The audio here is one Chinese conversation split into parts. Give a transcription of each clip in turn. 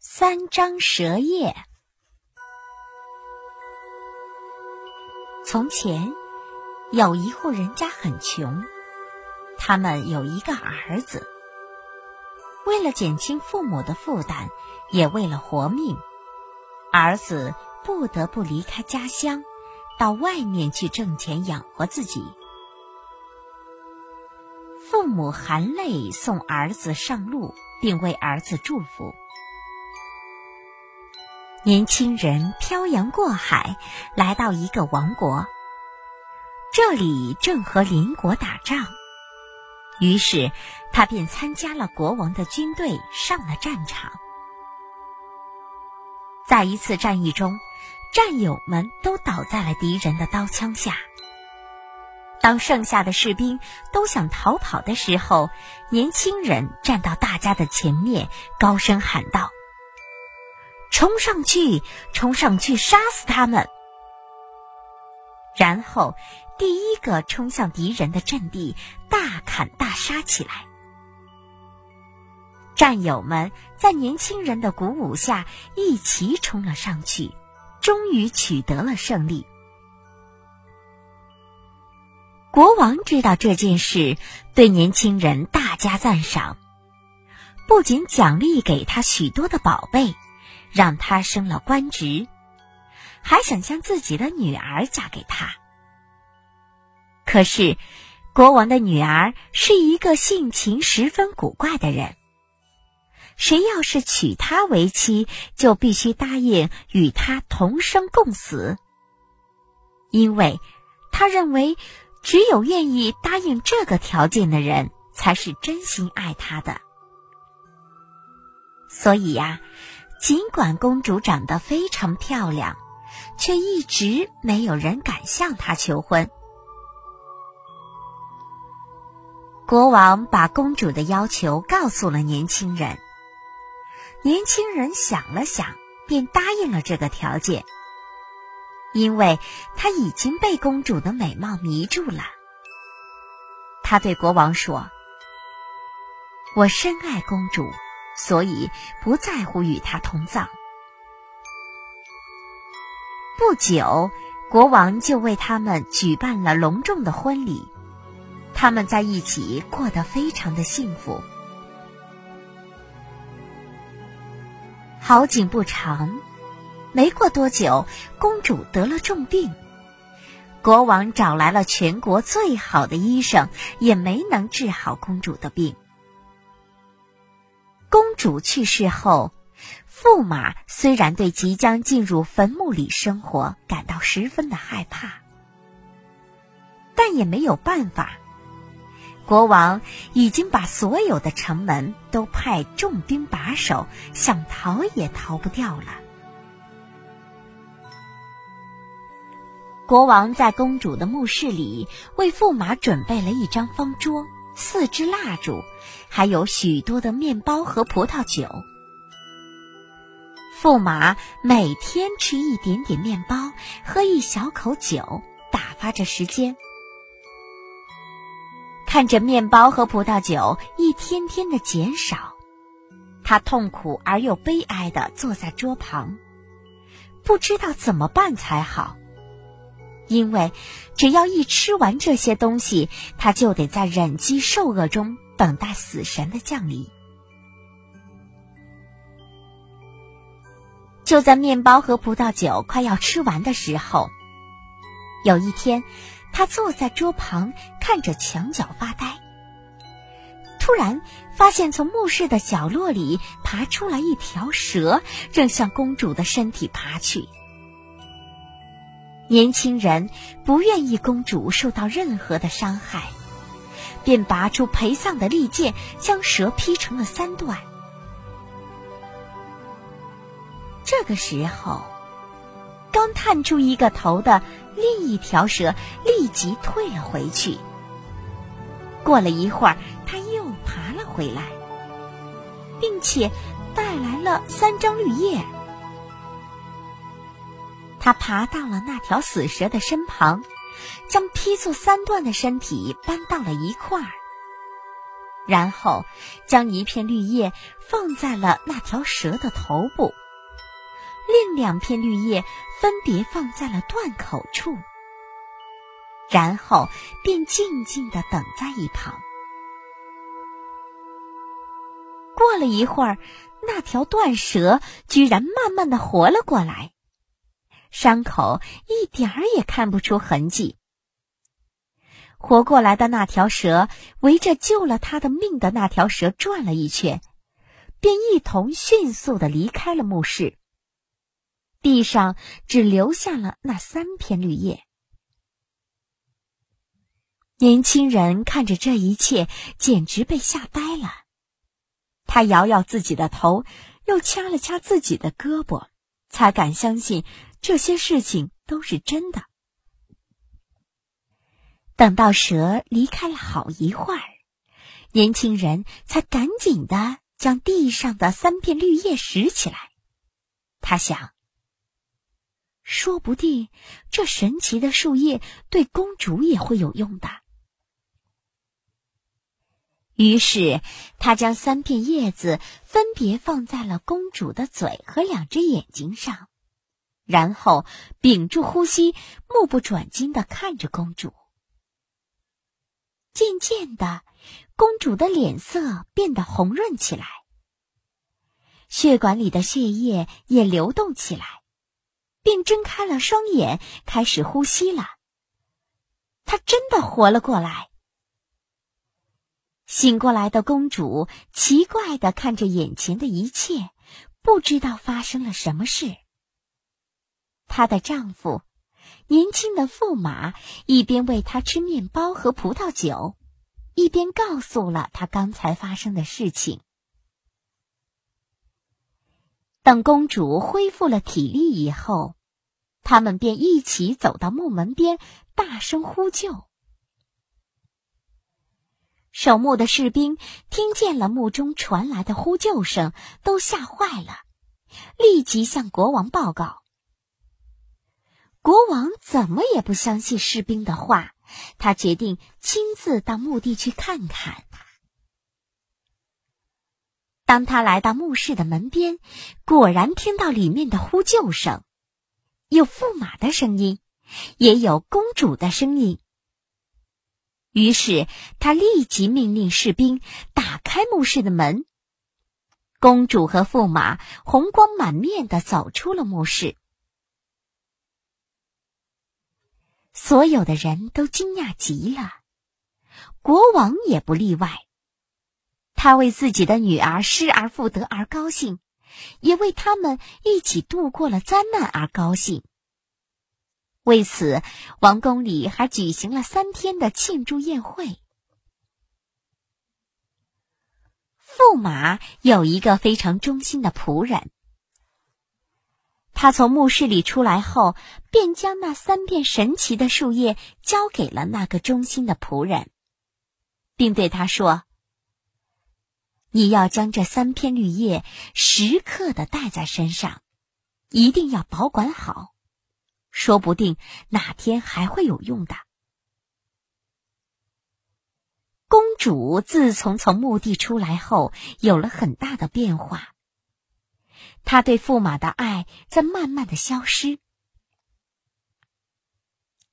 三张蛇叶。从前有一户人家很穷，他们有一个儿子。为了减轻父母的负担，也为了活命，儿子不得不离开家乡，到外面去挣钱养活自己。父母含泪送儿子上路，并为儿子祝福。年轻人漂洋过海，来到一个王国。这里正和邻国打仗，于是他便参加了国王的军队，上了战场。在一次战役中，战友们都倒在了敌人的刀枪下。当剩下的士兵都想逃跑的时候，年轻人站到大家的前面，高声喊道。冲上去，冲上去，杀死他们！然后，第一个冲向敌人的阵地，大砍大杀起来。战友们在年轻人的鼓舞下，一齐冲了上去，终于取得了胜利。国王知道这件事，对年轻人大加赞赏，不仅奖励给他许多的宝贝。让他升了官职，还想将自己的女儿嫁给他。可是，国王的女儿是一个性情十分古怪的人。谁要是娶她为妻，就必须答应与她同生共死。因为，他认为只有愿意答应这个条件的人，才是真心爱他的。所以呀。尽管公主长得非常漂亮，却一直没有人敢向她求婚。国王把公主的要求告诉了年轻人，年轻人想了想，便答应了这个条件，因为他已经被公主的美貌迷住了。他对国王说：“我深爱公主。”所以不在乎与他同葬。不久，国王就为他们举办了隆重的婚礼，他们在一起过得非常的幸福。好景不长，没过多久，公主得了重病，国王找来了全国最好的医生，也没能治好公主的病。公主去世后，驸马虽然对即将进入坟墓里生活感到十分的害怕，但也没有办法。国王已经把所有的城门都派重兵把守，想逃也逃不掉了。国王在公主的墓室里为驸马准备了一张方桌。四支蜡烛，还有许多的面包和葡萄酒。驸马每天吃一点点面包，喝一小口酒，打发着时间。看着面包和葡萄酒一天天的减少，他痛苦而又悲哀的坐在桌旁，不知道怎么办才好。因为，只要一吃完这些东西，他就得在忍饥受饿中等待死神的降临。就在面包和葡萄酒快要吃完的时候，有一天，他坐在桌旁看着墙角发呆，突然发现从墓室的角落里爬出来一条蛇，正向公主的身体爬去。年轻人不愿意公主受到任何的伤害，便拔出陪葬的利剑，将蛇劈成了三段。这个时候，刚探出一个头的另一条蛇立即退了回去。过了一会儿，它又爬了回来，并且带来了三张绿叶。他爬到了那条死蛇的身旁，将劈作三段的身体搬到了一块儿。然后将一片绿叶放在了那条蛇的头部，另两片绿叶分别放在了断口处，然后便静静的等在一旁。过了一会儿，那条断蛇居然慢慢的活了过来，伤口一点儿也看不出痕迹。活过来的那条蛇围着救了他的命的那条蛇转了一圈，便一同迅速的离开了墓室。地上只留下了那三片绿叶。年轻人看着这一切，简直被吓呆了。他摇摇自己的头，又掐了掐自己的胳膊，才敢相信这些事情都是真的。等到蛇离开了好一会儿，年轻人才赶紧的将地上的三片绿叶拾起来。他想，说不定这神奇的树叶对公主也会有用的。于是，他将三片叶子分别放在了公主的嘴和两只眼睛上，然后屏住呼吸，目不转睛的看着公主。渐渐的，公主的脸色变得红润起来，血管里的血液也流动起来，并睁开了双眼，开始呼吸了。她真的活了过来。醒过来的公主奇怪的看着眼前的一切，不知道发生了什么事。她的丈夫，年轻的驸马，一边喂她吃面包和葡萄酒，一边告诉了她刚才发生的事情。等公主恢复了体力以后，他们便一起走到木门边，大声呼救。守墓的士兵听见了墓中传来的呼救声，都吓坏了，立即向国王报告。国王怎么也不相信士兵的话，他决定亲自到墓地去看看。当他来到墓室的门边，果然听到里面的呼救声，有驸马的声音，也有公主的声音。于是他立即命令士兵打开墓室的门。公主和驸马红光满面的走出了墓室。所有的人都惊讶极了，国王也不例外。他为自己的女儿失而复得而高兴，也为他们一起度过了灾难而高兴。为此，王宫里还举行了三天的庆祝宴会。驸马有一个非常忠心的仆人，他从墓室里出来后，便将那三片神奇的树叶交给了那个忠心的仆人，并对他说：“你要将这三片绿叶时刻的带在身上，一定要保管好。”说不定哪天还会有用的。公主自从从墓地出来后，有了很大的变化。他对驸马的爱在慢慢的消失。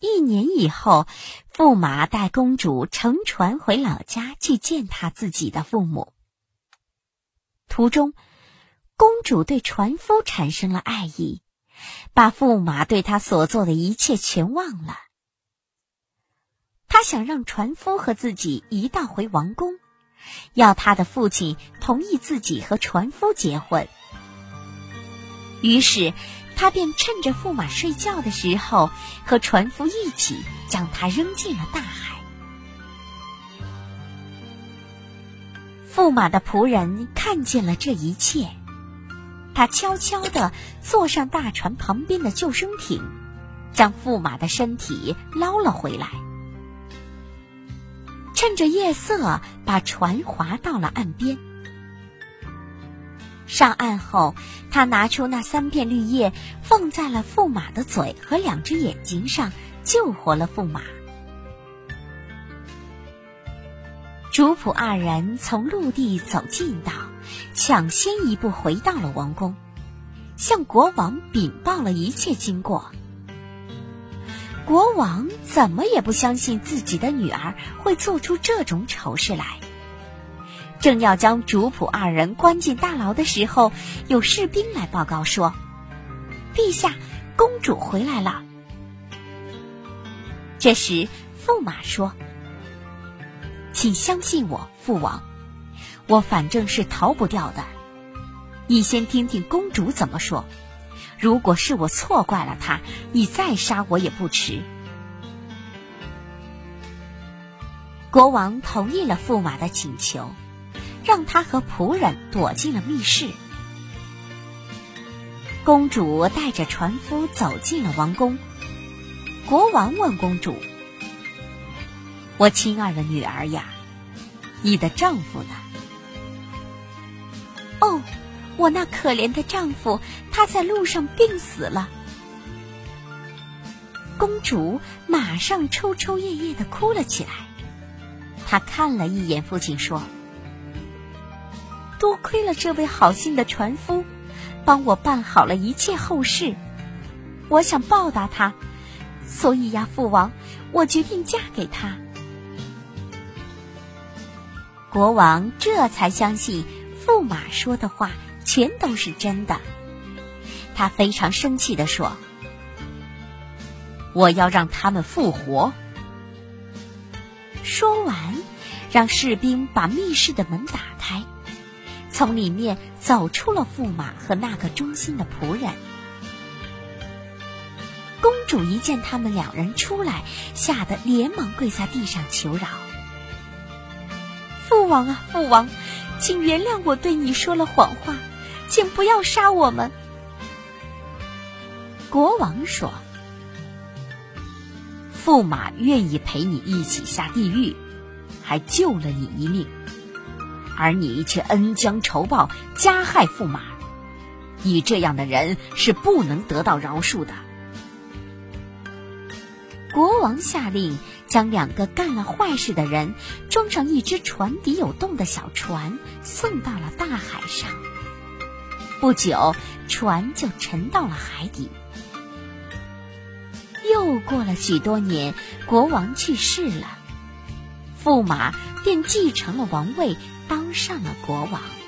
一年以后，驸马带公主乘船回老家去见他自己的父母。途中，公主对船夫产生了爱意。把驸马对他所做的一切全忘了。他想让船夫和自己一道回王宫，要他的父亲同意自己和船夫结婚。于是，他便趁着驸马睡觉的时候，和船夫一起将他扔进了大海。驸马的仆人看见了这一切。他悄悄地坐上大船旁边的救生艇，将驸马的身体捞了回来。趁着夜色，把船划到了岸边。上岸后，他拿出那三片绿叶，放在了驸马的嘴和两只眼睛上，救活了驸马。主仆二人从陆地走近道，抢先一步回到了王宫，向国王禀报了一切经过。国王怎么也不相信自己的女儿会做出这种丑事来。正要将主仆二人关进大牢的时候，有士兵来报告说：“陛下，公主回来了。”这时，驸马说：“请相信我，父王，我反正是逃不掉的。你先听听公主怎么说。如果是我错怪了她，你再杀我也不迟。”国王同意了驸马的请求。让他和仆人躲进了密室。公主带着船夫走进了王宫。国王问公主：“我亲爱的女儿呀，你的丈夫呢？”“哦，我那可怜的丈夫，他在路上病死了。”公主马上抽抽噎噎的哭了起来。她看了一眼父亲，说。多亏了这位好心的船夫，帮我办好了一切后事。我想报答他，所以呀，父王，我决定嫁给他。国王这才相信驸马说的话全都是真的。他非常生气的说：“我要让他们复活。”说完，让士兵把密室的门打开。从里面走出了驸马和那个忠心的仆人。公主一见他们两人出来，吓得连忙跪在地上求饶：“父王啊，父王，请原谅我对你说了谎话，请不要杀我们。”国王说：“驸马愿意陪你一起下地狱，还救了你一命。”而你却恩将仇报，加害驸马，你这样的人是不能得到饶恕的。国王下令将两个干了坏事的人装上一只船底有洞的小船，送到了大海上。不久，船就沉到了海底。又过了许多年，国王去世了，驸马便继承了王位。当上了国王。